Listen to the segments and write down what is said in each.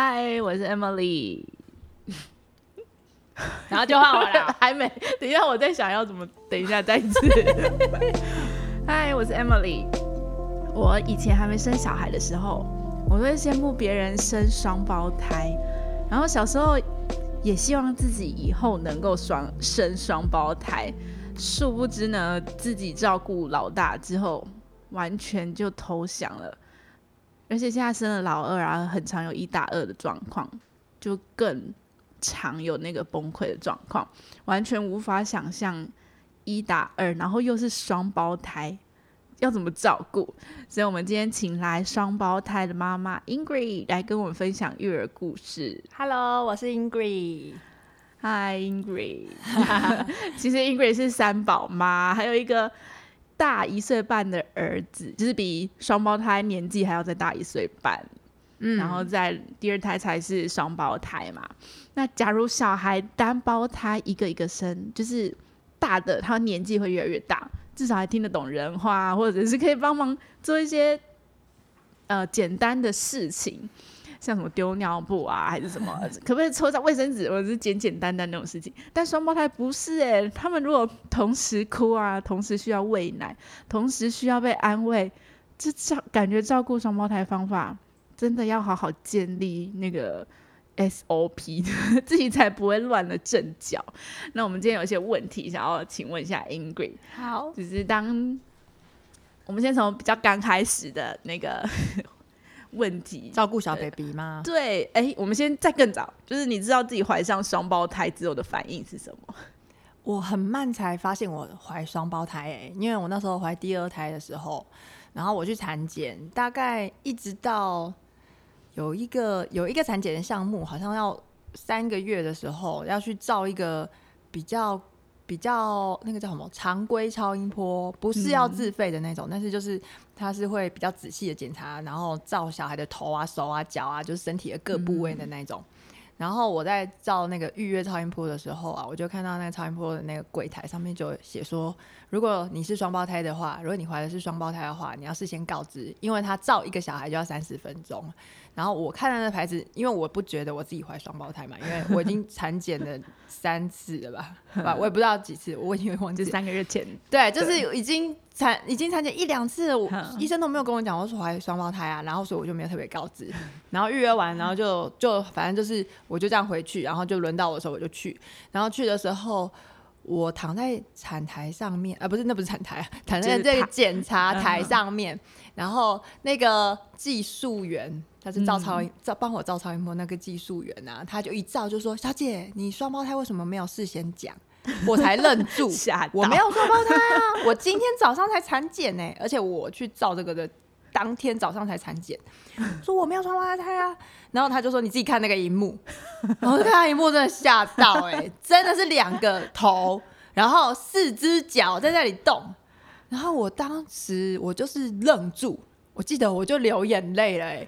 嗨，我是 Emily。然后就换我了，还没。等一下，我在想要怎么。等一下，再一次。嗨，我是 Emily。我以前还没生小孩的时候，我会羡慕别人生双胞胎，然后小时候也希望自己以后能够双生双胞胎。殊不知呢，自己照顾老大之后，完全就投降了。而且现在生了老二啊，很常有一打二的状况，就更。常有那个崩溃的状况，完全无法想象一打二，然后又是双胞胎，要怎么照顾？所以，我们今天请来双胞胎的妈妈 Ingrid 来跟我们分享育儿故事。Hello，我是 Ingrid。Hi Ingrid。其实 Ingrid 是三宝妈，还有一个大一岁半的儿子，就是比双胞胎年纪还要再大一岁半。嗯，然后在第二胎才是双胞胎嘛。那假如小孩单胞胎一个一个生，就是大的他年纪会越来越大，至少还听得懂人话，或者是可以帮忙做一些呃简单的事情，像什么丢尿布啊，还是什么，可不可以抽张卫生纸，或者是简简单单那种事情。但双胞胎不是哎，他们如果同时哭啊，同时需要喂奶，同时需要被安慰，这照感觉照顾双胞胎方法真的要好好建立那个。SOP 自己才不会乱了阵脚。那我们今天有一些问题想要请问一下 Ingrid。好，就是当我们先从比较刚开始的那个问题，照顾小 baby 吗？对，哎，我们先再更早，就是你知道自己怀上双胞胎之后的反应是什么？我很慢才发现我怀双胞胎，哎，因为我那时候怀第二胎的时候，然后我去产检，大概一直到。有一个有一个产检的项目，好像要三个月的时候要去照一个比较比较那个叫什么常规超音波，不是要自费的那种，但是就是它是会比较仔细的检查，然后照小孩的头啊、手啊、脚啊，就是身体的各部位的那种。然后我在照那个预约超音波的时候啊，我就看到那个超音波的那个柜台上面就写说，如果你是双胞胎的话，如果你怀的是双胞胎的话，你要事先告知，因为他照一个小孩就要三十分钟。然后我看到那牌子，因为我不觉得我自己怀双胞胎嘛，因为我已经 产检了三次了吧，吧，我也不知道几次，我已经忘记三个月前。对，就是已经产已经产检一两次，我医生都没有跟我讲我是怀双胞胎啊，然后所以我就没有特别告知。然后预约完，然后就就反正就是我就这样回去，然后就轮到我的时候我就去，然后去的时候。我躺在产台上面，啊，不是，那不是产台，躺在这个检查台上面，然后那个技术员，他是照超音，照帮我照超音波那个技术员啊，他就一照就说：“小姐，你双胞胎为什么没有事先讲？”我才愣住，我没有双胞胎啊，我今天早上才产检呢，而且我去照这个的当天早上才产检，说我没有双胞胎啊。然后他就说：“你自己看那个荧幕。” 然后看荧幕真的吓到，哎，真的是两个头，然后四只脚在那里动。然后我当时我就是愣住，我记得我就流眼泪了，哎，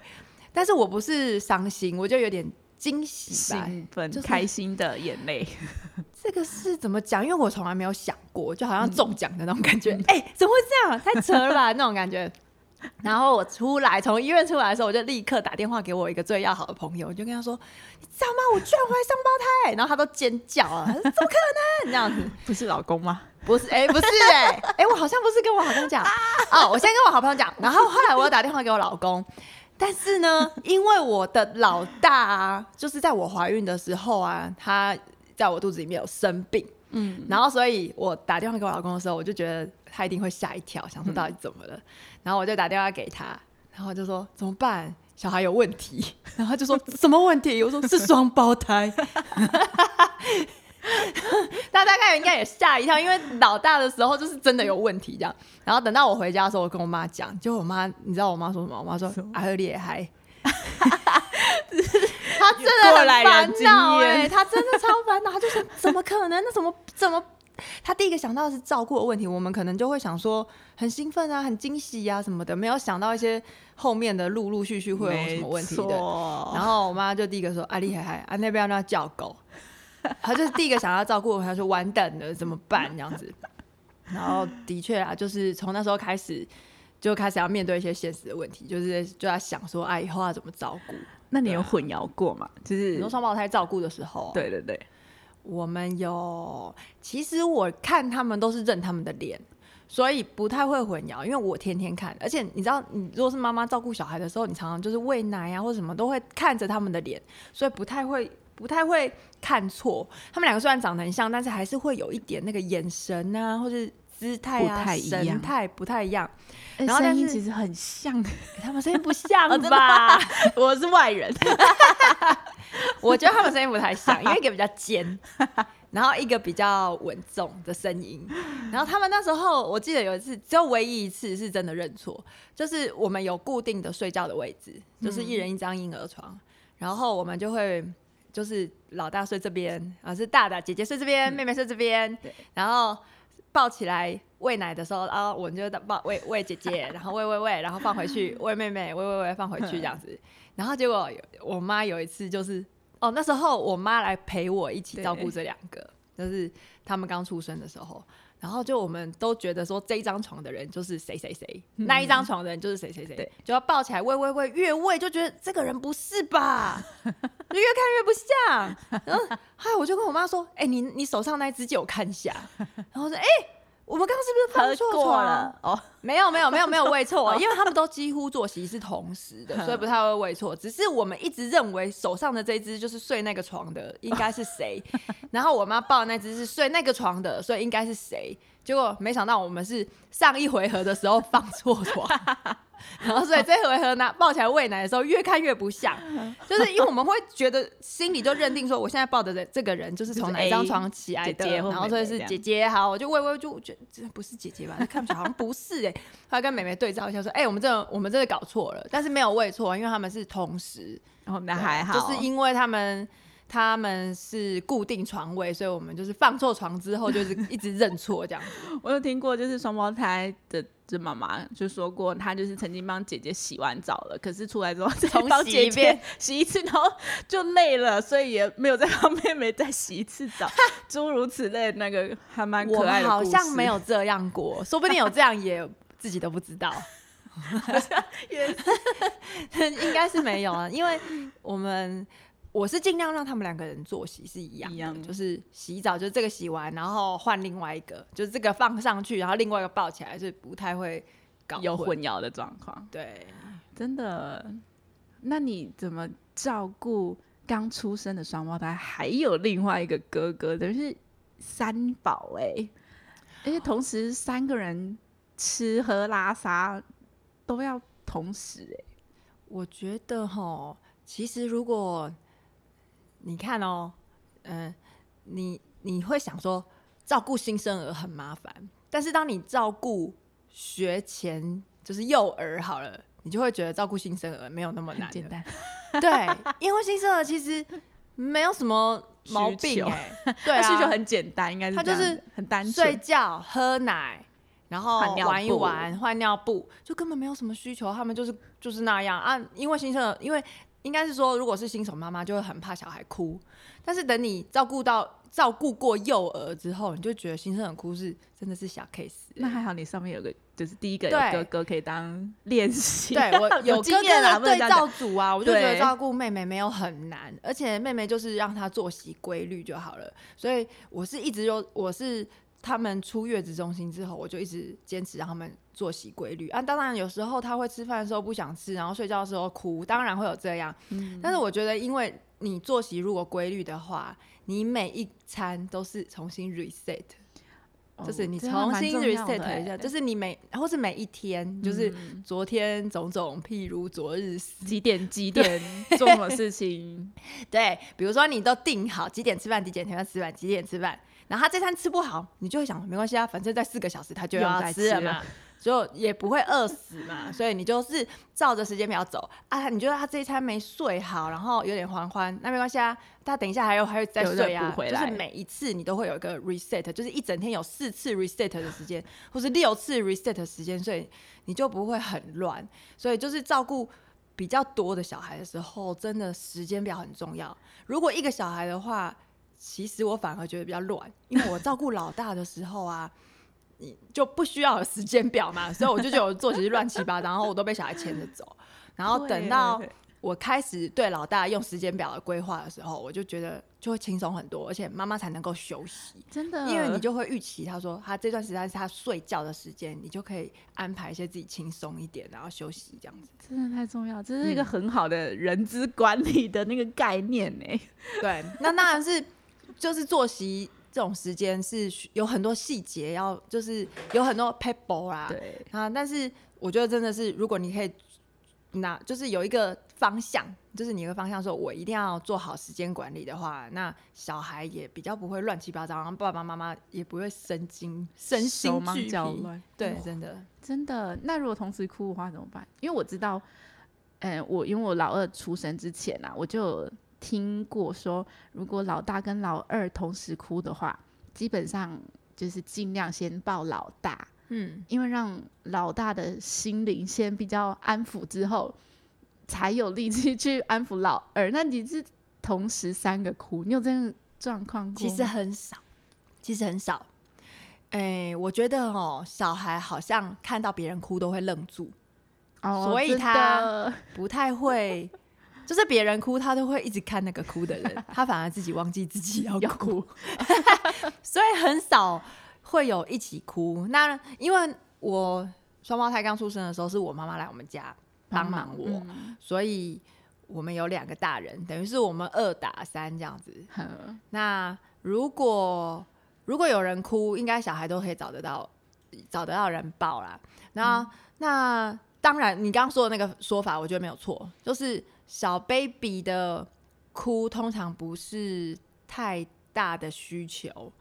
但是我不是伤心，我就有点惊喜、兴奋、开心的眼泪。这个是怎么讲？因为我从来没有想过，就好像中奖的那种感觉。哎，怎么会这样？太扯了吧，那种感觉。然后我出来，从医院出来的时候，我就立刻打电话给我一个最要好的朋友，我就跟他说：“你知道吗？我居然怀双胞胎！”然后他都尖叫啊，怎么可能？这样子不是老公吗？不是，哎，不是，哎，哎，我好像不是跟我好朋友讲哦，我先跟我好朋友讲，然后后来我又打电话给我老公，但是呢，因为我的老大啊，就是在我怀孕的时候啊，他在我肚子里面有生病，嗯，然后所以我打电话给我老公的时候，我就觉得他一定会吓一跳，想说到底怎么了。然后我就打电话给他，然后就说怎么办？小孩有问题。然后就说什么问题？我说是双胞胎。大家大概应该也吓一跳，因为老大的时候就是真的有问题这样。然后等到我回家的时候，我跟我妈讲，就我妈，你知道我妈说什么？我妈说阿赫厉害。他真的很烦恼哎，他真的超烦恼，他就是怎么可能？那怎么怎么？他第一个想到的是照顾的问题，我们可能就会想说很兴奋啊，很惊喜啊什么的，没有想到一些后面的陆陆续续会有什么问题的。然后我妈就第一个说：“啊，厉害害啊，那边要叫狗。” 他就是第一个想要照顾，他说：“完蛋了，怎么办？”这样子。然后的确啊，就是从那时候开始就开始要面对一些现实的问题，就是就在想说：“啊，以后要怎么照顾？”那你有混淆过吗？就是很多双胞胎照顾的时候，对对对，我们有，其实我看他们都是认他们的脸，所以不太会混淆，因为我天天看，而且你知道，你如果是妈妈照顾小孩的时候，你常常就是喂奶啊或者什么都会看着他们的脸，所以不太会不太会看错。他们两个虽然长得很像，但是还是会有一点那个眼神啊，或者姿态啊、神态不太一样。然然后声音其实很像，他们声音不像吧？我是外人，我觉得他们声音不太像，因为一个比较尖，然后一个比较稳重的声音。然后他们那时候，我记得有一次，只有唯一一次是真的认错，就是我们有固定的睡觉的位置，就是一人一张婴儿床，然后我们就会就是老大睡这边，啊是大的姐姐睡这边，妹妹睡这边，然后抱起来喂奶的时候，然后我们就抱喂喂姐姐，然后喂喂喂，然后放回去喂妹妹，喂喂喂放回去这样子。然后结果我妈有一次就是哦，那时候我妈来陪我一起照顾这两个，就是他们刚出生的时候。然后就我们都觉得说这一张床的人就是谁谁谁，那一张床的人就是谁谁谁对，就要抱起来喂喂喂，越喂就觉得这个人不是吧，就越看越不像。然后嗨，我就跟我妈说，哎、你你手上那一只借我看一下。然后说，哎、我们刚刚是不是放错过了哦，没有没有没有没有喂错，因为他们都几乎作息是同时的，所以不太会喂错。只是我们一直认为手上的这一只就是睡那个床的，应该是谁。然后我妈抱的那只是睡那个床的，所以应该是谁。结果没想到我们是上一回合的时候放错床，然后所以这回合拿抱起来喂奶的时候，越看越不像，就是因为我们会觉得心里就认定说，我现在抱的这这个人就是从哪一张床起来的，然后所以是姐姐，好，我就喂喂，就觉得这不是姐姐吧？看起来好像不是哎、后来跟妹妹对照一下，说，哎、我们这个我们这个搞错了，但是没有喂错，因为他们是同时，然后那还好，就是因为他们。他们是固定床位，所以我们就是放错床之后，就是一直认错这样。我有听过，就是双胞胎的这妈妈就说过，她就是曾经帮姐姐洗完澡了，可是出来之后再帮姐姐洗一遍洗一次，然后就累了，所以也没有再帮妹妹再洗一次澡，诸如此类，那个还蛮可爱的。好像没有，这样过，说不定有这样也自己都不知道。也 应该是没有啊，因为我们我是尽量让他们两个人作息是一样的，一样。就是洗澡就是这个洗完，然后换另外一个，就是这个放上去，然后另外一个抱起来，是不太会搞有混。淆的状况，对，真的。那你怎么照顾刚出生的双胞胎，还有另外一个哥哥，等于是三宝哎、而且同时三个人吃喝拉撒都要同时哎、我觉得哈，其实如果你看哦，嗯、你你会想说照顾新生儿很麻烦，但是当你照顾学前就是幼儿好了，你就会觉得照顾新生儿没有那么难简单，对，因为新生儿其实没有什么毛病哎、对啊，他需求很简单，应该是他就是很单纯睡，觉、喝奶，然后玩一玩、换尿布，就根本没有什么需求，他们就是就是那样啊。因为新生儿，因为应该是说，如果是新手妈妈，就会很怕小孩哭，但是等你照顾到照顾过幼儿之后，你就觉得新生儿哭是真的是小 case 欸、那还好你上面有个就是第一个有哥哥可以当 练习，对我有经哥哥验啦，不能的对照组啊，我就觉得照顾妹妹没有很难，而且妹妹就是让她作息规律就好了。所以我是一直有，我是他们出月子中心之后，我就一直坚持让他们作息规律啊。当然有时候他会吃饭的时候不想吃，然后睡觉的时候哭，当然会有这样。但是我觉得，因为你作息如果规律的话，你每一餐都是重新 reset。就是你重新 reset 一下，欸就是你每或是每一天，就是嗯昨天种种，譬如昨日死。几点几点做什么事情，对，比如说你都定好几点吃饭，几点吃饭吃饭，几点吃饭，然后他这餐吃不好，你就会想没关系啊，反正在四个小时他就要在吃了嘛，就也不会饿死嘛，所以你就是照着时间表走啊。你觉得他这一餐没睡好，然后有点欢欢，那没关系啊，他等一下还有还有再睡啊，补回来就是每一次你都会有一个 reset，就是一整天有四次 reset 的时间，或是六次 reset 的时间，所以你就不会很乱。所以就是照顾比较多的小孩的时候，真的时间表很重要。如果一个小孩的话，其实我反而觉得比较乱，因为我照顾老大的时候啊，你就不需要有时间表嘛，所以我就觉得我作息是乱七八糟，然后我都被小孩牵着走。然后等到我开始对老大用时间表的规划的时候，我就觉得就会轻松很多，而且妈妈才能够休息。真的，因为你就会预期他说他这段时间是他睡觉的时间，你就可以安排一些自己轻松一点，然后休息这样子。真的太重要，这是一个很好的人资管理的那个概念呢。对，那当然是就是作息这种时间是有很多细节要，就是有很多 people 啦。对啊，但是我觉得真的是，如果你可以。那就是有一个方向，就是你一个方向说，我一定要做好时间管理的话，那小孩也比较不会乱七八糟，然后爸爸妈妈也不会神经身心俱疲。对，真的真的。那如果同时哭的话怎么办？因为我知道，嗯，我因为我老二出生之前啊，我就听过说，如果老大跟老二同时哭的话，基本上就是尽量先抱老大。嗯，因为让老大的心灵先比较安抚之后，才有力气去安抚老二。那你是同时三个哭，你有这样状况过？其实很少，其实很少。哎，我觉得哦，小孩好像看到别人哭都会愣住，哦，所以他不太会，就是别人哭他都会一直看那个哭的人，他反而自己忘记自己要哭，所以很少。会有一起哭，那因为我双胞胎刚出生的时候，是我妈妈来我们家帮忙我，所以我们有两个大人，等于是我们二打三这样子。那如果如果有人哭，应该小孩都可以找得到，找得到人抱啦。那那当然，你刚刚说的那个说法，我觉得没有错，就是小 baby 的哭通常不是太大的需求。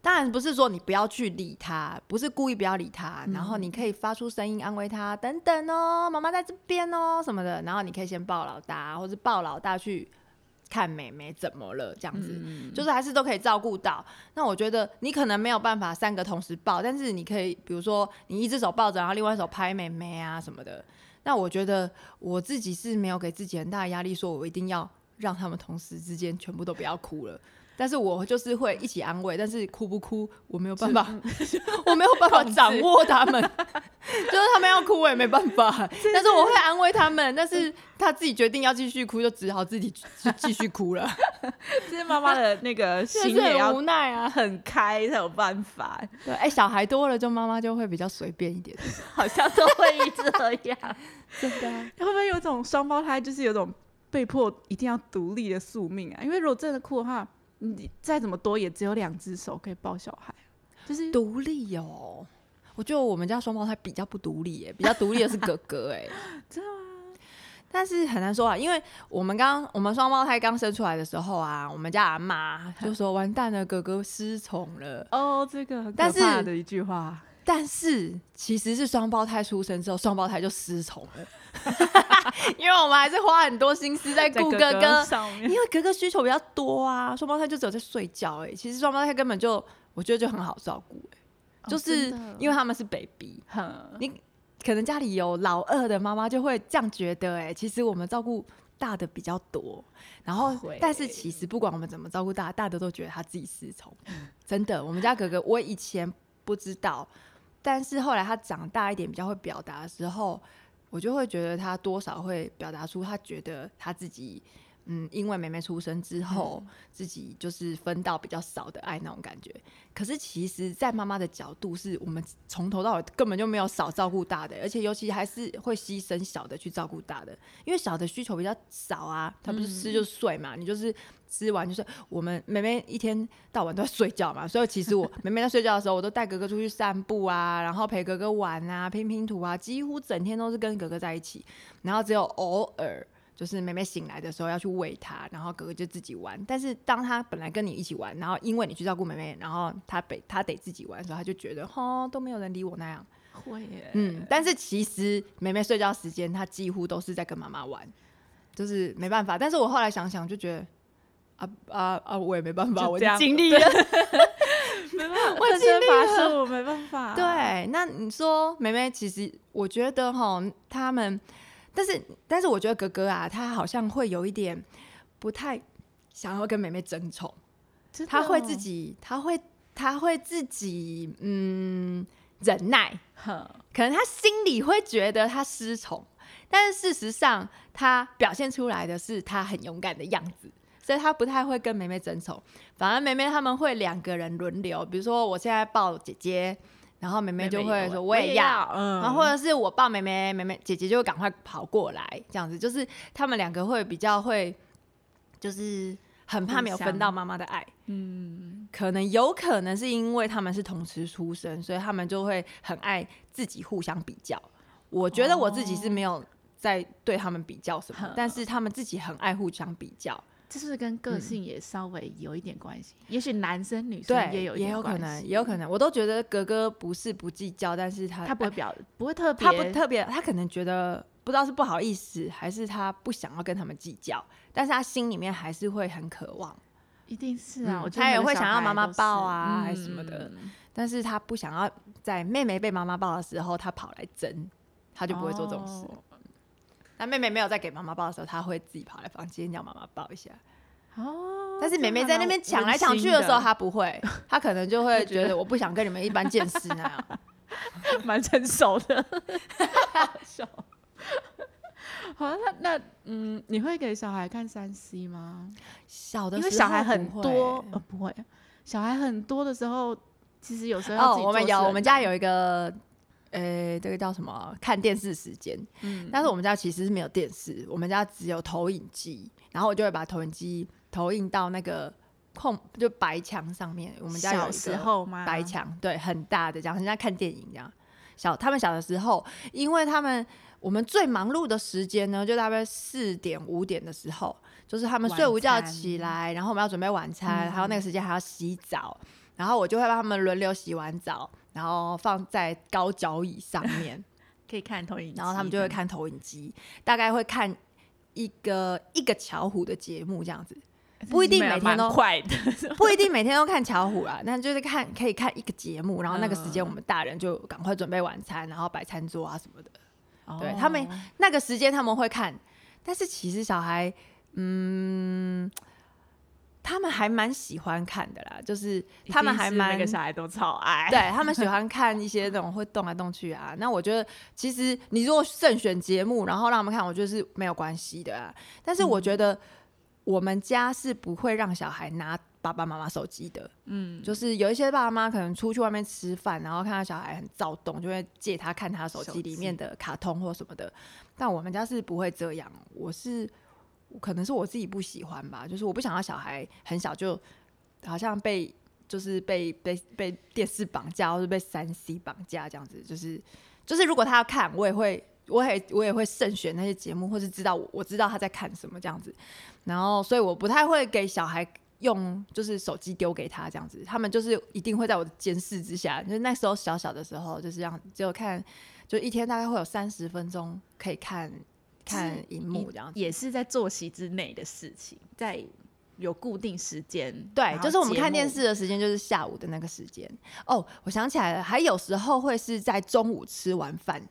当然不是说你不要去理他，不是故意不要理他，然后你可以发出声音安慰他，等等哦，妈妈在这边哦什么的，然后你可以先抱老大，或者抱老大去看妹妹怎么了，这样子，就是还是都可以照顾到。那我觉得你可能没有办法三个同时抱，但是你可以，比如说你一只手抱着，然后另外一手拍妹妹啊什么的。那我觉得我自己是没有给自己很大的压力，说我一定要让他们同时之间全部都不要哭了。但是我就是会一起安慰，但是哭不哭我没有办法，我没有办法 掌握他们，就是他们要哭我也没办法，但是我会安慰他们，但是他自己决定要继续哭，就只好自己继续哭了。这是妈妈的那个心也要无奈啊，很开才有办法。对，哎，小孩多了就妈妈就会比较随便一点，好像都会这样，真的。会不会有种双胞胎就是有种被迫一定要独立的宿命啊？因为如果真的哭的话。你再怎么多，也只有两只手可以抱小孩，就是独立哦。我觉得我们家双胞胎比较不独立，哎，比较独立的是哥哥，哎，真的吗？但是很难说啊，因为我们刚我们双胞胎刚生出来的时候啊，我们家阿妈就说：“ 完蛋了，哥哥失宠了。”哦，这个很可怕的一句话。但是其实是双胞胎出生之后，双胞胎就失宠了。因为我们还是花很多心思在顾哥哥上面，因为哥哥需求比较多啊。双胞胎就只有在睡觉，哎，其实双胞胎根本就我觉得就很好照顾，哎，就是因为他们是 baby。你可能家里有老二的妈妈就会这样觉得，哎，其实我们照顾大的比较多。然后，但是其实不管我们怎么照顾大，大的都觉得他自己失宠。真的，我们家哥哥，我以前不知道，但是后来他长大一点，比较会表达的时候。我就会觉得他多少会表达出他觉得他自己，嗯，因为妹妹出生之后，自己就是分到比较少的爱那种感觉。可是其实，在妈妈的角度，是我们从头到尾根本就没有少照顾大的，而且尤其还是会牺牲小的去照顾大的，因为小的需求比较少啊，他不是吃就睡嘛，你就是。吃完就是我们妹妹一天到晚都在睡觉嘛，所以其实我妹妹在睡觉的时候，我都带哥哥出去散步啊，然后陪哥哥玩啊，拼拼图啊，几乎整天都是跟哥哥在一起。然后只有偶尔就是妹妹醒来的时候要去喂她，然后哥哥就自己玩。但是当他本来跟你一起玩，然后因为你去照顾妹妹，然后他得他得自己玩的时候，他就觉得哈都没有人理我那样。会，嗯，但是其实妹妹睡觉时间，她几乎都是在跟妈妈玩，就是没办法。但是我后来想想就觉得。啊啊啊！我也没办法，我尽力了 没办法，我尽力了，我没办法。对，那你说妹妹，其实我觉得哈，他们，但是但是我觉得哥哥啊，他好像会有一点不太想要跟妹妹争宠，他会自己，他会他会自己嗯忍耐，可能他心里会觉得他失宠。但是事实上，他表现出来的是他很勇敢的样子，所以他不太会跟妹妹争宠，反而妹妹他们会两个人轮流，比如说我现在抱姐姐，然后妹妹就会说我也要，嗯，然后或者是我抱妹妹，妹妹姐姐就会赶快跑过来，这样子就是他们两个会比较会，就是很怕没有分到妈妈的爱，嗯，可能有可能是因为他们是同时出生，所以他们就会很爱自己互相比较。我觉得我自己是没有在对他们比较什么，但是他们自己很爱互相比较。这是不是跟个性也稍微有一点关系？也许男生女生也有一也有可能，也有可能。我都觉得格格不是不计较，但是他他不会表，不会特别，他不特别，他可能觉得不知道是不好意思，还是他不想要跟他们计较，但是他心里面还是会很渴望。一定是啊，嗯我他也会想要妈妈抱啊还是什么的嗯但是他不想要在妹妹被妈妈抱的时候，他跑来争，他就不会做这种事。哦那妹妹没有在给妈妈抱的时候，她会自己跑来房间叫妈妈抱一下。哦，但是妹妹在那边抢来温抢去的时候，她不会，她可能就会就觉得我不想跟你们一般见识那样。蛮成熟的，好笑。好，那那嗯，你会给小孩看三 C 吗？小的因为时候小孩很多，呃，不会，小孩很多的时候，其实有时候哦我们有，我们家有一个，呃，这个叫什么？看电视时间。嗯，但是我们家其实是没有电视，我们家只有投影机，然后我就会把投影机投影到那个空就白墙上面。我们家有小时候吗？白墙，对，很大的这样，很像看电影这样。小他们小的时候，因为他们我们最忙碌的时间呢，就大概四点五点的时候，就是他们睡午觉起来，然后我们要准备晚餐，嗯还有那个时间还要洗澡，然后我就会帮他们轮流洗完澡，然后放在高脚椅上面，可以看投影机，然后他们就会看投影机，大概会看一个一个巧虎的节目这样子。不一定每天都快的，不一定每天都看巧虎啦，但就是看可以看一个节目，然后那个时间嗯。我们大人就赶快准备晚餐，然后摆餐桌啊什么的。对哦。他们那个时间他们会看，但是其实小孩，嗯，他们还蛮喜欢看的啦，就是他们还蛮每个小孩都超爱，对他们喜欢看一些那种会动来动去啊。那我觉得其实你如果慎选节目，然后让他们看，我觉得是没有关系的啊。但是我觉得我们家是不会让小孩拿爸爸妈妈手机的。嗯，就是有一些爸爸妈妈可能出去外面吃饭，然后看到小孩很躁动，就会借他看他手机里面的卡通或什么的。但我们家是不会这样，我是可能是我自己不喜欢吧，就是我不想要小孩很小就好像被就是被被被电视绑架，或是被三 C 绑架这样子。就是就是如果他要看，我也会。我也我也会慎选那些节目，或是知道我我知道他在看什么这样子，然后所以我不太会给小孩用就是手机丢给他这样子，他们就是一定会在我的监视之下。就是那时候小小的时候，就是这样，只有看，就一天大概会有三十分钟可以看看荧幕这样。也是在作息之内的事情，在有固定时间。对就是我们看电视的时间就是下午的那个时间。哦，我想起来了，还有时候会是在中午吃完饭，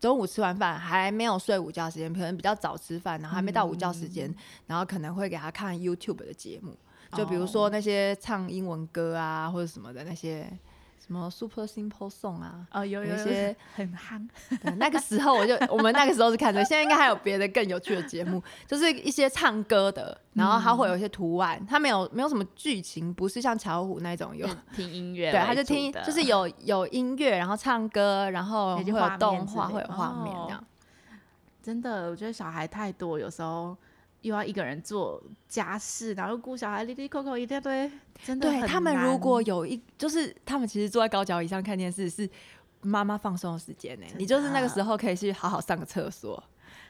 中午吃完饭还没有睡午觉时间，可能比较早吃饭，然后还没到午觉时间，然后可能会给他看 YouTube 的节目，就比如说那些唱英文歌啊或者什么的那些。什么 Super Simple Song 啊，哦，有有些 很夯，对，那个时候我就我们那个时候是看的，现在应该还有别的更有趣的节目，就是一些唱歌的，然后它会有一些图案，它没有没有什么剧情，不是像巧虎那种有，听音乐为对，他就听就是有有音乐，然后唱歌，然后会有动画，会有画面哦这样。真的，我觉得小孩太多，有时候又要一个人做家事，然后顾小孩，哩哩扣扣一大堆，真的对很他们如果有一，就是他们其实坐在高脚椅上看电视是妈妈放松的时间呢，真你就是那个的时候可以去好好上个厕所，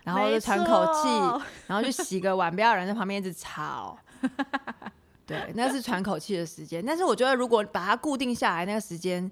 然后就喘口气，然后去洗个碗，不要有人在旁边一直吵。对，那是喘口气的时间。但是我觉得，如果把它固定下来，那个时间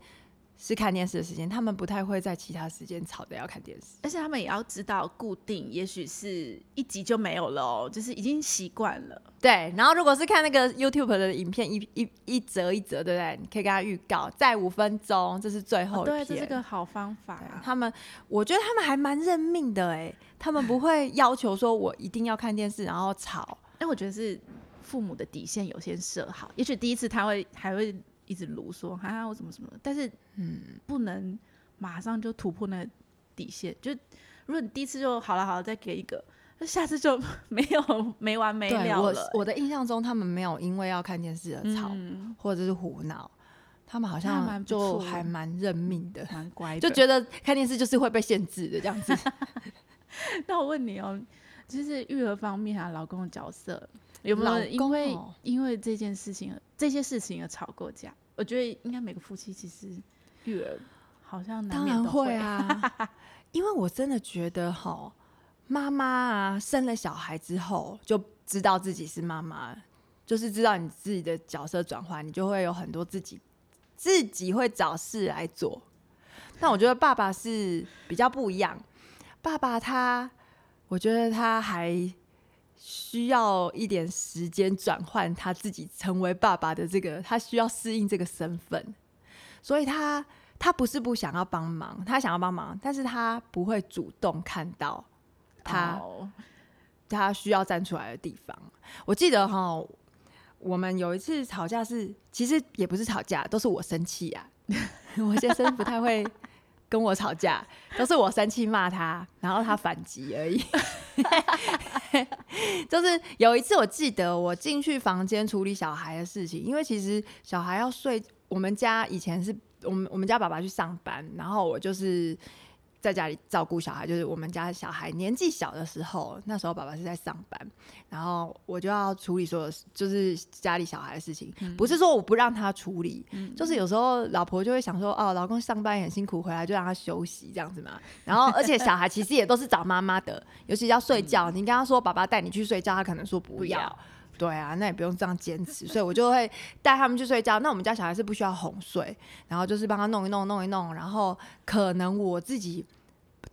是看电视的时间，他们不太会在其他时间吵着要看电视。而且他们也要知道固定，也许是一集就没有了哦，就是已经习惯了。对，然后如果是看那个 YouTube 的影片，一一一折一折，对不对？你可以跟他预告，再五分钟，这是最后。对，这是个好方法啊。他们，我觉得他们还蛮认命的哎，他们不会 要求说我一定要看电视，然后吵。但我觉得是父母的底线有先设好，也许第一次他会还会一直卢说哈我怎么怎么，但是嗯，不能马上就突破那个底线。就如果你第一次就好了，好了，再给一个，那下次就 没有没完没了了。我的印象中，他们没有因为要看电视而吵，或者是胡闹。他们好像就还蛮认命的，蛮乖，就觉得看电视就是会被限制的这样子。那我问你哦，就是育儿方面啊，老公的角色有没有因为因为这件事情、这些事情而吵过架？我觉得应该每个夫妻其实育儿好像当然会啊，因为我真的觉得哈，妈妈啊生了小孩之后就知道自己是妈妈，就是知道你自己的角色转换，你就会有很多自己。自己会找事来做，但我觉得爸爸是比较不一样。爸爸他，我觉得他还需要一点时间转换他自己成为爸爸的这个，他需要适应这个身份。所以他他不是不想要帮忙，他想要帮忙，但是他不会主动看到他他需要站出来的地方。我记得哈。我们有一次吵架是，其实也不是吵架，都是我生气啊。我先生不太会跟我吵架，都是我生气骂他，然后他反击而已。就是有一次我记得我进去房间处理小孩的事情，因为其实小孩要睡，我们家以前是我们我们家爸爸去上班，然后我就是。在家里照顾小孩，就是我们家小孩年纪小的时候，那时候爸爸是在上班，然后我就要处理所有就是家里小孩的事情。不是说我不让他处理，就是有时候老婆就会想说，哦，老公上班也很辛苦，回来就让他休息这样子嘛。然后，而且小孩其实也都是找妈妈的，尤其要睡觉，你跟他说爸爸带你去睡觉，他可能说不要。对啊，那也不用这样坚持，所以我就会带他们去睡觉。那我们家小孩是不需要哄睡，然后就是帮他弄一弄，弄一弄，然后可能我自己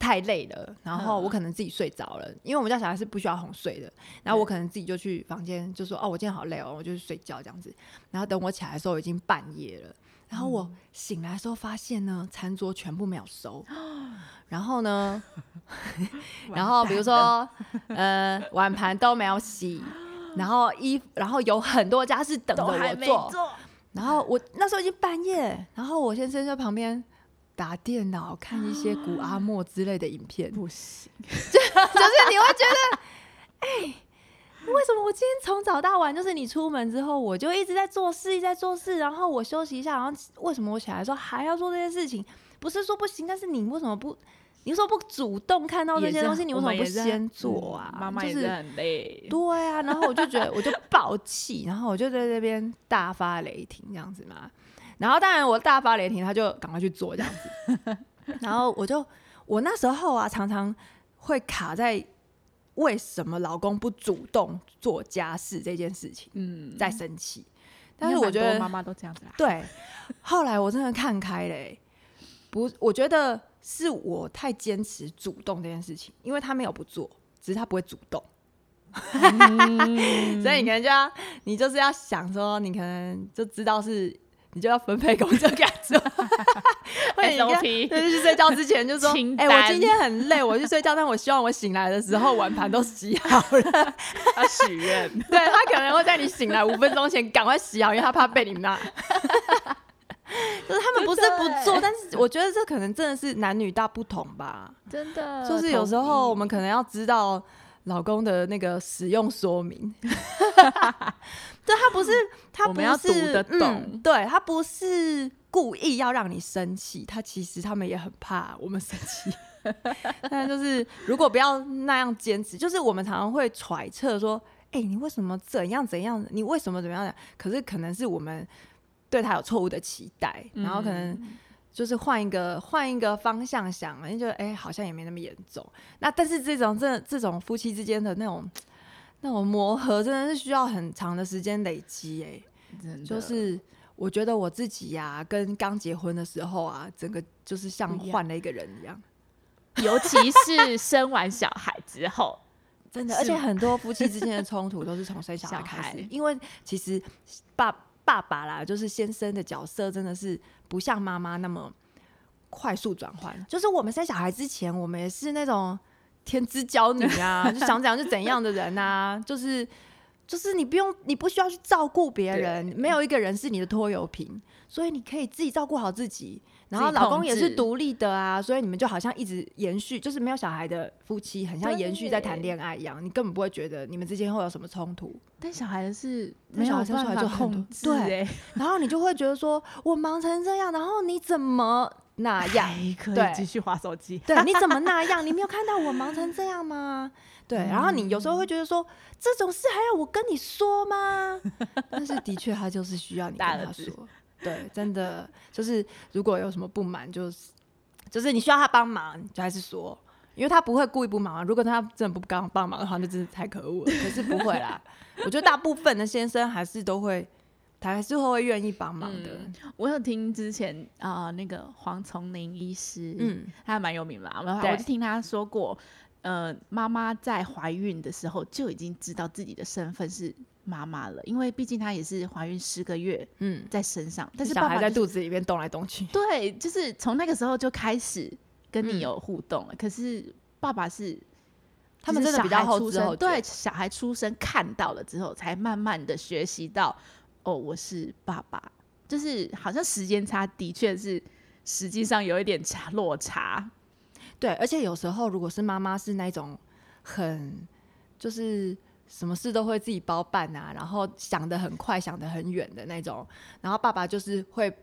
太累了，然后我可能自己睡着了，因为我们家小孩是不需要哄睡的。然后我可能自己就去房间，就说：“哦，我今天好累哦，我就去睡觉这样子。”然后等我起来的时候已经半夜了，然后我醒来的时候发现呢，餐桌全部没有收，然后呢，然后比如说呃，碗盘都没有洗。然后衣，然后有很多家是等着我做，然后我那时候已经半夜，然后我先生在旁边打电脑看一些古阿莫之类的影片，不行，就是你会觉得，哎，为什么我今天从早到晚，就是你出门之后，我就一直在做事，一直在做事，然后我休息一下，然后为什么我起来的时候还要做这些事情？不是说不行，但是你为什么不？你说不主动看到这些东西，你为什么不先做啊？妈妈也是很累。对啊，然后我就觉得我就暴气，然后我就在这边大发雷霆这样子嘛。然后当然我大发雷霆，他就赶快去做这样子。然后我就我那时候啊，常常会卡在为什么老公不主动做家事这件事情，嗯，在生气。但是我觉得妈妈都这样子啦。对，后来我真的看开嘞，不，我觉得。是我太坚持主动这件事情，因为他没有不做，只是他不会主动，所以你可能就要，你就是要想说，你可能就知道是，你就要分配工作给他做，或者你去睡觉之前就说，哎，我今天很累，我去睡觉，但我希望我醒来的时候碗盘都洗好了，他许愿，对他可能会在你醒来五分钟前赶快洗好，因为他怕被你骂。就是他们不是不做，但是我觉得这可能真的是男女大不同吧。真的，就是有时候我们可能要知道老公的那个使用说明。对他不是，他不是懂，对他不是故意要让你生气，他其实他们也很怕我们生气。但就是如果不要那样坚持，就是我们常常会揣测说，哎，你为什么怎样怎样？你为什么怎么样？可是可能是我们。对他有错误的期待，然后可能就是换一个换一个方向想，你觉得哎，好像也没那么严重。那但是这种这这种夫妻之间的那种那种磨合，真的是需要很长的时间累积。哎，就是我觉得我自己呀，跟刚结婚的时候啊，整个就是像换了一个人一样，尤其是生完小孩之后，真的，而且很多夫妻之间的冲突都是从生小孩开 始，因为其实爸。爸爸啦，就是先生的角色，真的是不像妈妈那么快速转换。就是我们生小孩之前，我们也是那种天之骄女啊，就想怎样就怎样的人啊。就是就是你不用，你不需要去照顾别人，没有一个人是你的拖油瓶，所以你可以自己照顾好自己。然后老公也是独立的啊，所以你们就好像一直延续，就是没有小孩的夫妻，很像延续在谈恋爱一样，你根本不会觉得你们之间会有什么冲突。但小孩的是没有办法控制，对。然后你就会觉得说，我忙成这样，然后你怎么那样？对，继续划手机。对，你怎么那样？你没有看到我忙成这样吗？对。然后你有时候会觉得说，这种事还要我跟你说吗？但是的确，他就是需要你跟他说。对，真的就是如果有什么不满，就是就是你需要他帮忙，就还是说，因为他不会故意不忙。如果他真的不刚帮忙的话，那真是太可恶了。可是不会啦，我觉得大部分的先生还是都会，他还是会愿意帮忙的。我有听之前啊，那个黄从林医师，嗯，他蛮有名嘛，我就听他说过，呃，妈妈在怀孕的时候就已经知道自己的身份是。妈妈了，因为毕竟她也是怀孕十个月，嗯，在身上，但是小孩在肚子里面动来动去。对，就是从那个时候就开始跟你有互动了。可是爸爸是，他们真的比较后知后觉，对，小孩出生看到了之后，才慢慢的学习到，哦，我是爸爸，就是好像时间差的确是实际上有一点差落差。对，而且有时候如果是妈妈是那种很就是。什么事都会自己包办啊，然后想的很快，想的很远的那种，然后爸爸就是会。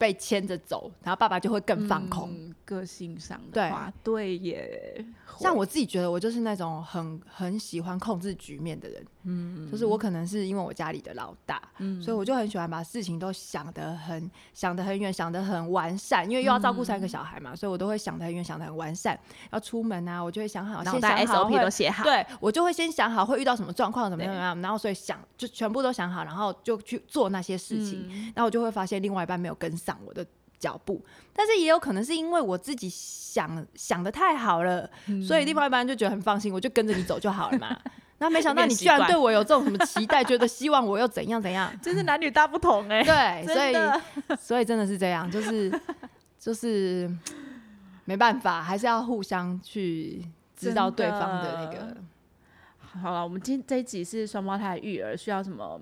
被牵着走，然后爸爸就会更放空。个性上的话，对耶。像我自己觉得，我就是那种很很喜欢控制局面的人。嗯，就是我可能是因为我家里的老大，嗯，所以我就很喜欢把事情都想得很想得很远，想得很完善。因为又要照顾三个小孩嘛，所以我都会想得很远，想得很完善。要出门啊，我就会想好，先想好 SOP 都写好。对，我就会先想好会遇到什么状况，怎么样怎么样，然后所以想就全部都想好，然后就去做那些事情。然后我就会发现另外一半没有跟上。我的脚步，但是也有可能是因为我自己想想的太好了，所以另外一半就觉得很放心，我就跟着你走就好了嘛。那没想到你居然对我有这种什么期待，觉得希望我又怎样怎样，真是男女大不同哎。对，所以所以真的是这样，就是 就是没办法，还是要互相去知道对方的那个。好了，我们今这一集是双胞胎育儿，需要什么？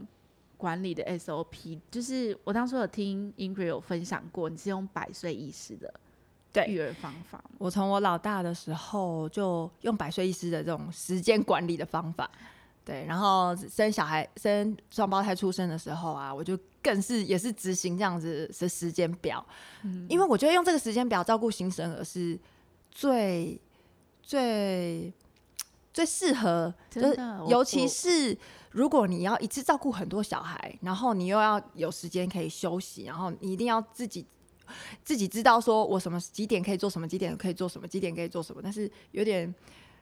管理的 SOP 就是我当初有听 Ingrid 有分享过，你是用百岁意识的对育儿方法。我从我老大的时候就用百岁医师的这种时间管理的方法，对，然后生小孩生双胞胎出生的时候啊，我就更是也是执行这样子的时间表，因为我觉得用这个时间表照顾新生儿是最最最适合，就是尤其是。如果你要一次照顾很多小孩，然后你又要有时间可以休息，然后你一定要自己自己知道说我什么几点可以做什么，几点可以做什么，几点可以做什么，但是有点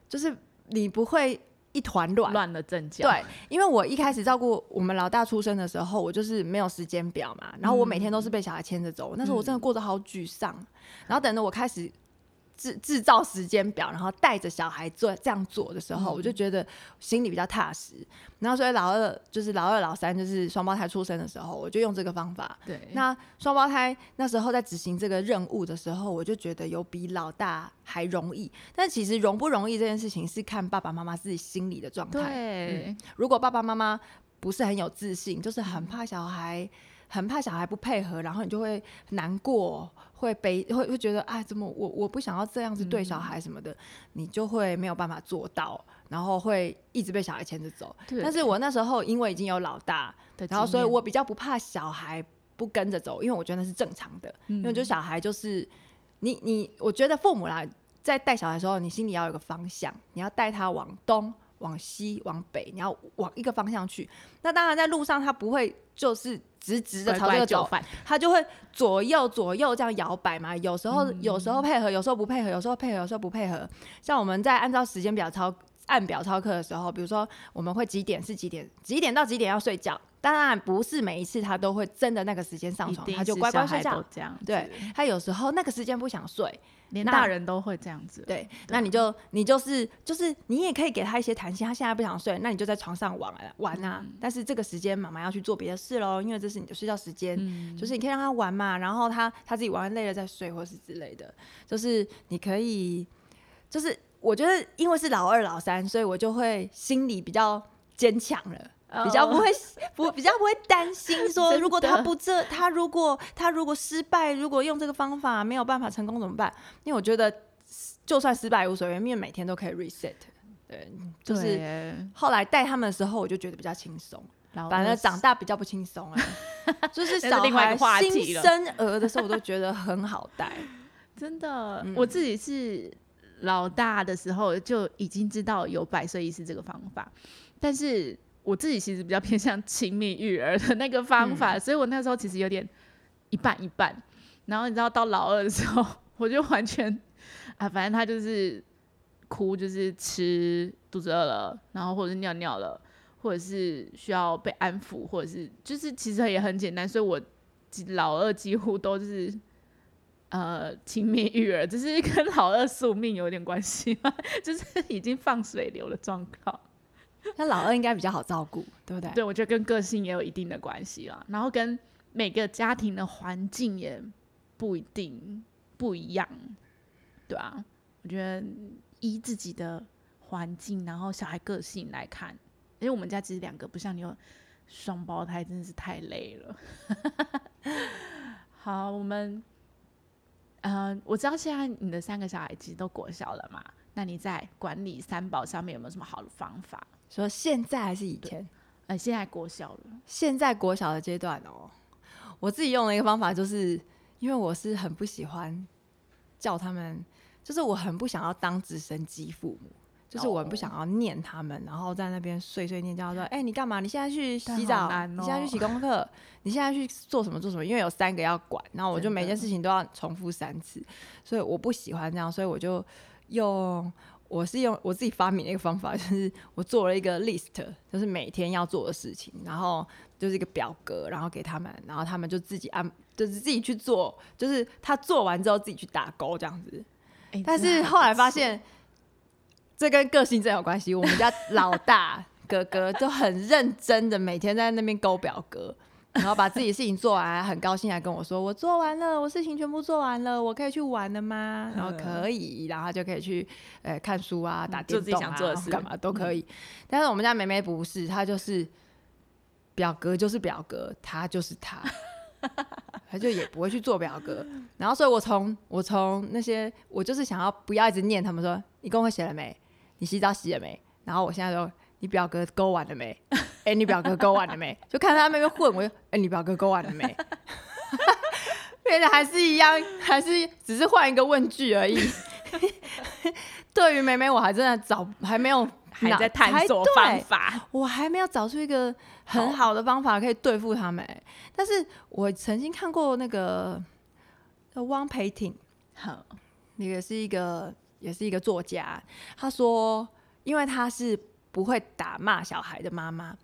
就是你不会一团乱乱了阵脚。对，因为我一开始照顾我们老大出生的时候，我就是没有时间表嘛，然后我每天都是被小孩牵着走，那时候我真的过得好沮丧。然后等着我开始。制制造时间表，然后带着小孩做这样做的时候，我就觉得心里比较踏实。然后所以老二就是老二老三就是双胞胎出生的时候，我就用这个方法。对，那双胞胎那时候在执行这个任务的时候，我就觉得有比老大还容易。但其实容不容易这件事情是看爸爸妈妈自己心理的状态。对，如果爸爸妈妈不是很有自信，就是很怕小孩。很怕小孩不配合，然后你就会难过，会悲，会会觉得哎，怎么我我不想要这样子对小孩什么的，你就会没有办法做到，然后会一直被小孩牵着走。但是我那时候因为已经有老大，然后所以我比较不怕小孩不跟着走，因为我觉得那是正常的。因为就小孩就是你你，我觉得父母啦，在带小孩的时候，你心里要有个方向，你要带他往东。往西往北，你要往一个方向去。那当然，在路上它不会就是直直的朝这个走，它就会左右左右这样摇摆嘛。有时候有时候配合，有时候不配合，有时候配合，有时候不配合。像我们在按照时间表操按表操课的时候，比如说我们会几点是几点，几点到几点要睡觉。当然不是每一次他都会真的那个时间上床，他就乖乖睡觉。这样，对他有时候那个时间不想睡。连大人都会这样子，对，那你就你就是就是你也可以给他一些弹性，他现在不想睡，那你就在床上玩玩啊。但是这个时间妈妈要去做别的事喽，因为这是你的睡觉时间，就是你可以让他玩嘛，然后他他自己玩累了再睡，或是之类的。就是你可以，就是我觉得因为是老二老三，所以我就会心里比较坚强了。比较不会不比较不会担心说，如果他不这他如果他如果失败，如果用这个方法没有办法成功怎么办？因为我觉得就算失败无所谓，因为每天都可以 reset。对，就是后来带他们的时候，我就觉得比较轻松。反正长大比较不轻松啊，就是小孩新生儿的时候，我都觉得很好带。真的，我自己是老大的时候就已经知道有百岁医师这个方法，但是。我自己其实比较偏向亲密育儿的那个方法，所以我那时候其实有点一半一半。然后你知道到老二的时候，我就完全啊，反正他就是哭，就是吃肚子饿了，然后或者是尿尿了，或者是需要被安抚，或者是就是其实也很简单。所以我老二几乎都是呃亲密育儿，只是跟老二宿命有点关系嘛，就是已经放水流的状况。那老二应该比较好照顾，对不对？对，我觉得跟个性也有一定的关系啦，然后跟每个家庭的环境也不一定不一样，对啊，我觉得依自己的环境，然后小孩个性来看，因为我们家其实两个不像你有双胞胎，真的是太累了。好，我们，嗯，我知道现在你的三个小孩其实都国小了嘛，那你在管理三宝上面有没有什么好的方法？说现在还是以前？呃，现在国小了。现在国小的阶段哦，我自己用了一个方法，就是因为我是很不喜欢叫他们，就是我很不想要当直升机父母，就是我很不想要念他们，然后在那边碎碎念，叫说：“哎，你干嘛？你现在去洗澡？你现在去洗功课？你现在去做什么做什么？”因为有三个要管，然后我就每件事情都要重复三次，所以我不喜欢这样，所以我就用。我是用我自己发明的一个方法，就是我做了一个 list，就是每天要做的事情，然后就是一个表格，然后给他们，然后他们就自己按，就是自己去做，就是他做完之后自己去打勾这样子。但是后来发现，这跟个性真有关系。我们家老大哥哥就很认真的每天在那边勾表格。然后把自己事情做完，很高兴来跟我说：“我做完了，我事情全部做完了，我可以去玩了吗？”然后可以，然后就可以去呃看书啊，打电动啊，干嘛都可以。但是我们家梅梅不是，她就是表格就是表格，她就是她，她就也不会去做表格。然后所以，我从我从那些，我就是想要不要一直念他们说：“你功课写了没？你洗澡洗了没？”然后我现在都。你表哥勾完了没？哎，你表哥勾完了没？就看他那边混，我就哎，你表哥勾完了没？变得还是一样，还是只是换一个问句而已。对于妹妹，我还真的找还没有还在探索方法，我还没有找出一个很好的方法可以对付他们。但是我曾经看过那个汪培挺，好，那个是一个也是一个作家，他说，因为他是。不会打骂小孩的妈妈，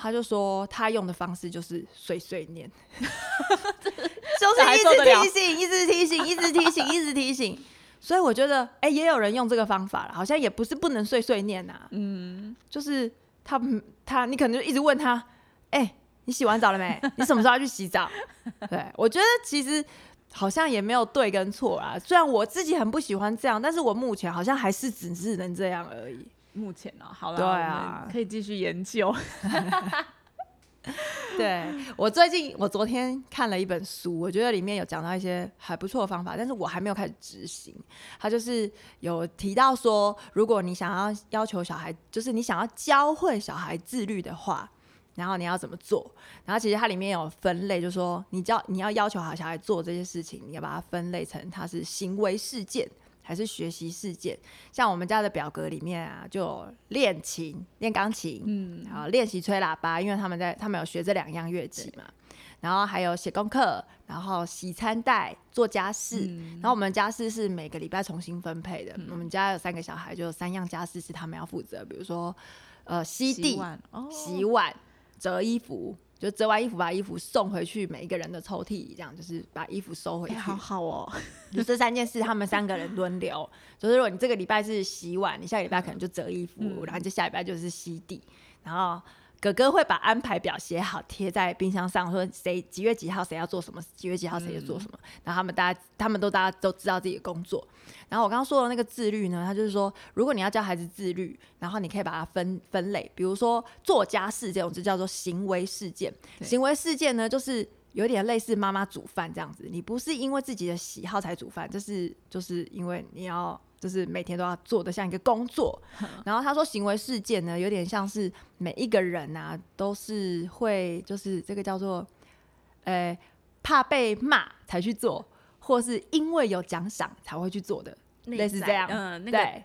他就说他用的方式就是碎碎念，就是一直提醒，一直提醒，一直提醒，一直提醒。所以我觉得，哎，也有人用这个方法了，好像也不是不能碎碎念呐。嗯，就是他他，你可能就一直问他，哎，你洗完澡了没？你什么时候要去洗澡？对我觉得其实好像也没有对跟错啊。虽然我自己很不喜欢这样，但是我目前好像还是只是能这样而已。目前呢，好了，对啊，可以继续研究。对我最近，我昨天看了一本书，我觉得里面有讲到一些还不错的方法，但是我还没有开始执行。他就是有提到说，如果你想要要求小孩，就是你想要教会小孩自律的话，然后你要怎么做？然后其实它里面有分类，就是说你教你要要求好小孩做这些事情，你要把它分类成它是行为事件。还是学习事件，像我们家的表格里面啊，就练琴、练钢琴，嗯，然后练习吹喇叭，因为他们在他们有学这两样乐器嘛。然后还有写功课，然后洗餐袋、做家事。然后我们家事是每个礼拜重新分配的。我们家有三个小孩，就有三样家事是他们要负责，比如说呃吸地、洗碗、折衣服。就折完衣服，把衣服送回去每一个人的抽屉，这样就是把衣服收回去。好好哦，就这三件事，他们三个人轮流。就是如果你这个礼拜是洗碗，你下个礼拜可能就折衣服，然后就下礼拜就是吸地。然后哥哥会把安排表写好，贴在冰箱上，说谁几月几号谁要做什么，几月几号谁要做什么。然后他们大家，他们都大家都知道自己的工作。然后我刚刚说的那个自律呢，他就是说，如果你要教孩子自律，然后你可以把它分分类，比如说做家事这种，就叫做行为事件。行为事件呢，就是有点类似妈妈煮饭这样子，你不是因为自己的喜好才煮饭，这是就是因为你要。就是每天都要做的像一个工作，然后他说行为事件呢，有点像是每一个人啊，都是会就是这个叫做，呃，怕被骂才去做，或是因为有奖赏才会去做的，类似这样，嗯，那个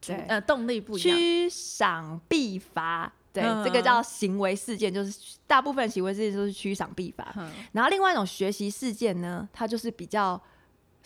对，呃，动力不一样，趋赏必罚，对，这个叫行为事件，就是大部分行为事件都是趋赏必罚，然后另外一种学习事件呢，它就是比较。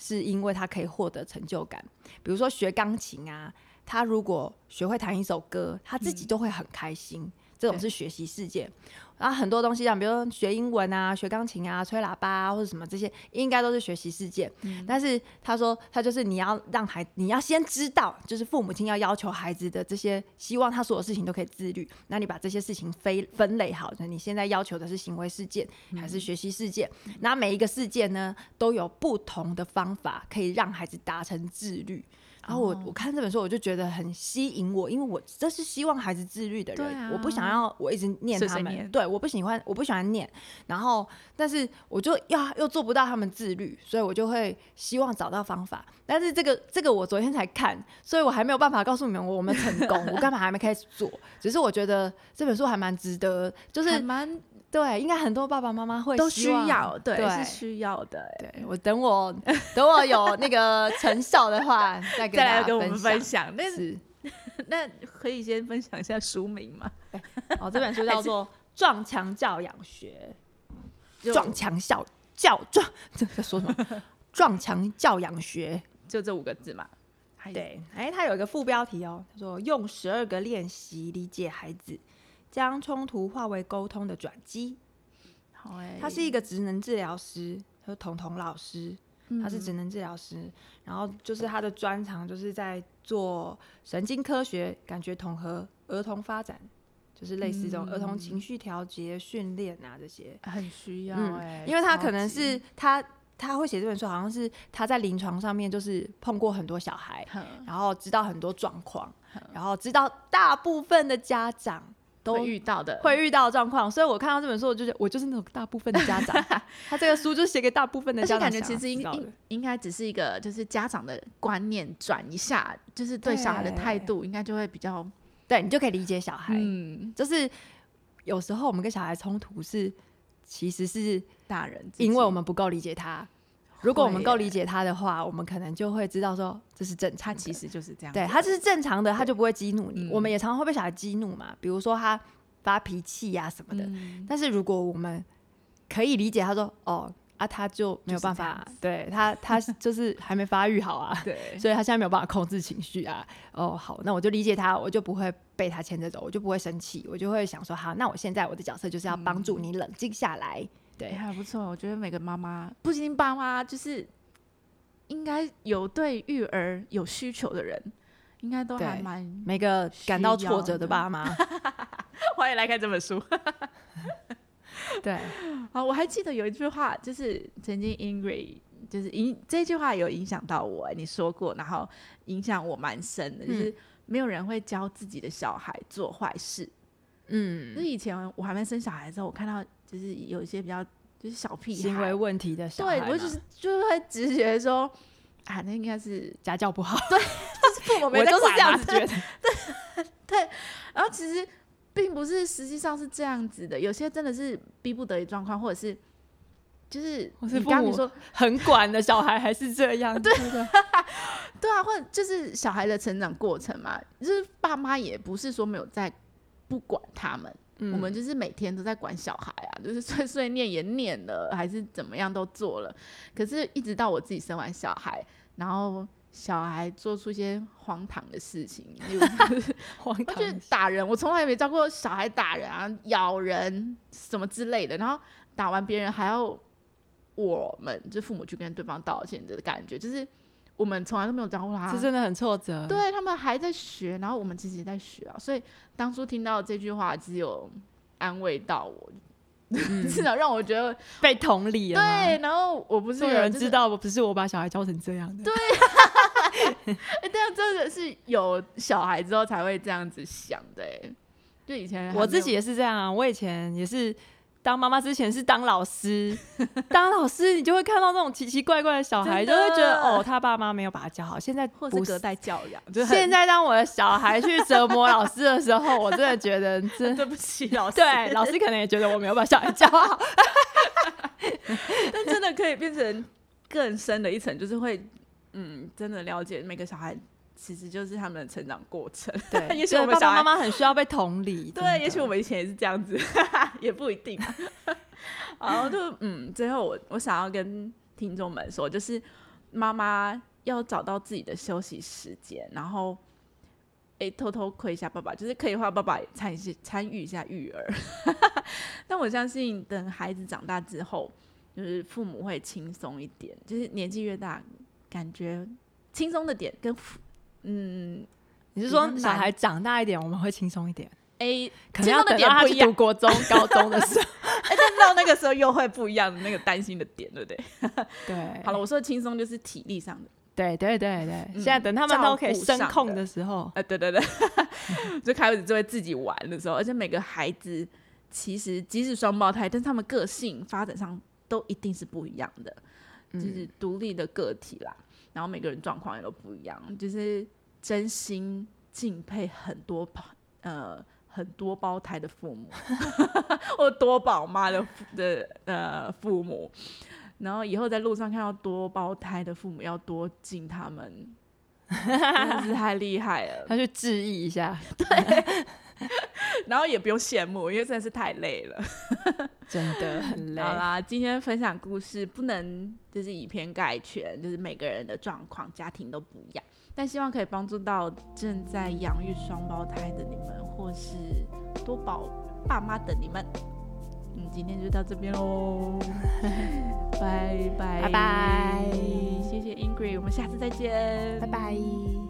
是因为他可以获得成就感，比如说学钢琴啊，他如果学会弹一首歌，他自己都会很开心。这种是学习事件。然后很多东西，像比如说学英文啊、学钢琴啊、吹喇叭啊，或者什么这些，应该都是学习事件。但是他说，他就是你要让孩，你要先知道，就是父母亲要要求孩子的这些，希望他所有事情都可以自律。那你把这些事情分分类好，那你现在要求的是行为事件还是学习事件？那每一个事件呢，都有不同的方法可以让孩子达成自律。然后我我看这本书，我就觉得很吸引我，因为我这是希望孩子自律的人，我不想要我一直念他们，对，我不喜欢，我不喜欢念。然后，但是我就要又做不到他们自律，所以我就会希望找到方法。但是这个这个我昨天才看，所以我还没有办法告诉你们我们成功，我干嘛还没开始做？只是我觉得这本书还蛮值得，就是蛮。对，应该很多爸爸妈妈会都需要，对，是需要的。对我等我等我有那个成效的话，再再来跟我们分享。那是 那可以先分享一下书名吗？哦，这本书叫做《撞墙教养学》，撞墙教教撞这在说什么？撞墙教养学就这五个字嘛？对，哎，它有一个副标题哦，他说用十二个练习理解孩子。将冲突化为沟通的转机。好哎，他是一个职能治疗师，他是彤彤老师，他是职能治疗师。然后就是他的专长就是在做神经科学、感觉统合、儿童发展，就是类似这种儿童情绪调节训练啊这些，很需要哎。因为他可能是他他会写这本书，好像是他在临床上面就是碰过很多小孩，然后知道很多状况，然后知道大部分的家长。会遇到的，会遇到的状况，所以我看到这本书，我就觉得我就是那种大部分的家长。他这个书就写给大部分的家长。感觉其实应应应该只是一个，就是家长的观念转一下，就是对小孩的态度，应该就会比较，对你就可以理解小孩。嗯，就是有时候我们跟小孩冲突是，其实是大人，因为我们不够理解他。如果我们够理解他的话，我们可能就会知道说这是正常。他其实就是这样，对他这是正常的，他就不会激怒你。我们也常常会被小孩激怒嘛，比如说他发脾气呀什么的。但是如果我们可以理解，他说哦啊，他就没有办法，对他他 就是还没发育好啊，对，所以他现在没有办法控制情绪啊。哦，好，那我就理解他，我就不会被他牵着走，我就不会生气，我就会想说好，那我现在我的角色就是要帮助你冷静下来。对，还不错。我觉得每个妈妈，不仅爸妈，就是应该有对育儿有需求的人，应该都还蛮每个感到挫折的爸妈，欢迎来看这本书。对，好，我还记得有一句话，就是曾经 Ingrid 就是影这句话有影响到我，你说过，然后影响我蛮深的，就是没有人会教自己的小孩做坏事。嗯，就是以前我还没生小孩的时候，我看到。就是有一些比较就是小屁行为问题的小孩，对，我就是就是会直觉说，啊，那应该是 家教不好，对，就是父母 没在管嘛，对对。然后其实并不是，实际上是这样子的，有些真的是逼不得已状况，或者是就是你刚你说很管的小孩还是这样，对对啊，或者就是小孩的成长过程嘛，就是爸妈也不是说没有在不管他们。我们就是每天都在管小孩啊，就是碎碎念也念了，还是怎么样都做了。可是，一直到我自己生完小孩，然后小孩做出一些荒唐的事情，荒唐，就打人。我从来没教过小孩打人啊，咬人什么之类的。然后打完别人还要我们就父母去跟对方道歉的感觉，就是我们从来都没有教过他，这真的很挫折。对他们还在学，然后我们其实也在学啊，所以当初听到这句话，只有安慰到我，至少让我觉得被同理了。对。然后我不是有人就是知道，不是我把小孩教成这样的。对，哎，这样真的是有小孩之后才会这样子想的、欸，就以前我自己也是这样啊。我以前也是当妈妈之前是当老师，当老师你就会看到那种奇奇怪怪的小孩，就会觉得哦，他爸妈没有把他教好。现在不或者是隔代教养，就很现在当我的小孩去折磨老师的时候，我真的觉得真 对不起老师，对老师可能也觉得我没有把小孩教好。但真的可以变成更深的一层，就是会嗯，真的了解每个小孩其实就是他们的成长过程。对，也许我们爸爸妈妈很需要被同理。对，也许我们以前也是这样子，也不一定、啊。然后就嗯，最后我我想要跟听众们说，就是妈妈要找到自己的休息时间，然后诶偷偷窥一下爸爸，就是可以的话，爸爸也参与参与一下育儿。但我相信，等孩子长大之后，就是父母会轻松一点，就是年纪越大，感觉轻松的点跟父嗯你是说小孩长大一点，我们会轻松一点？哎可能要的等到他去读，国中、高中的时候。哎，但到那个时候又会不一样的那个担心的点，对不对？对，好了，我说的轻松就是体力上的，对对对对，嗯现在等他们都可以声控的的时候，呃，对对对，就开始就会自己玩的时候，而且每个孩子其实即使双胞胎，但是他们个性发展上都一定是不一样的，就是独立的个体啦。然后每个人状况也都不一样，就是真心敬佩很多胞呃很多胞胎的父母，或多宝妈的的呃父母。然后以后在路上看到多胞胎的父母，要多敬他们，真的是太厉害了。他去致意一下，然后也不用羡慕，因为真的是太累了。真的很累好。啦，今天分享故事不能就是以偏概全，就是每个人的状况、家庭都不一样，但希望可以帮助到正在养育双胞胎的你们，或是多宝爸妈的你们。嗯，今天就到这边喽，拜拜拜拜谢谢 Ingrid，我们下次再见，拜拜。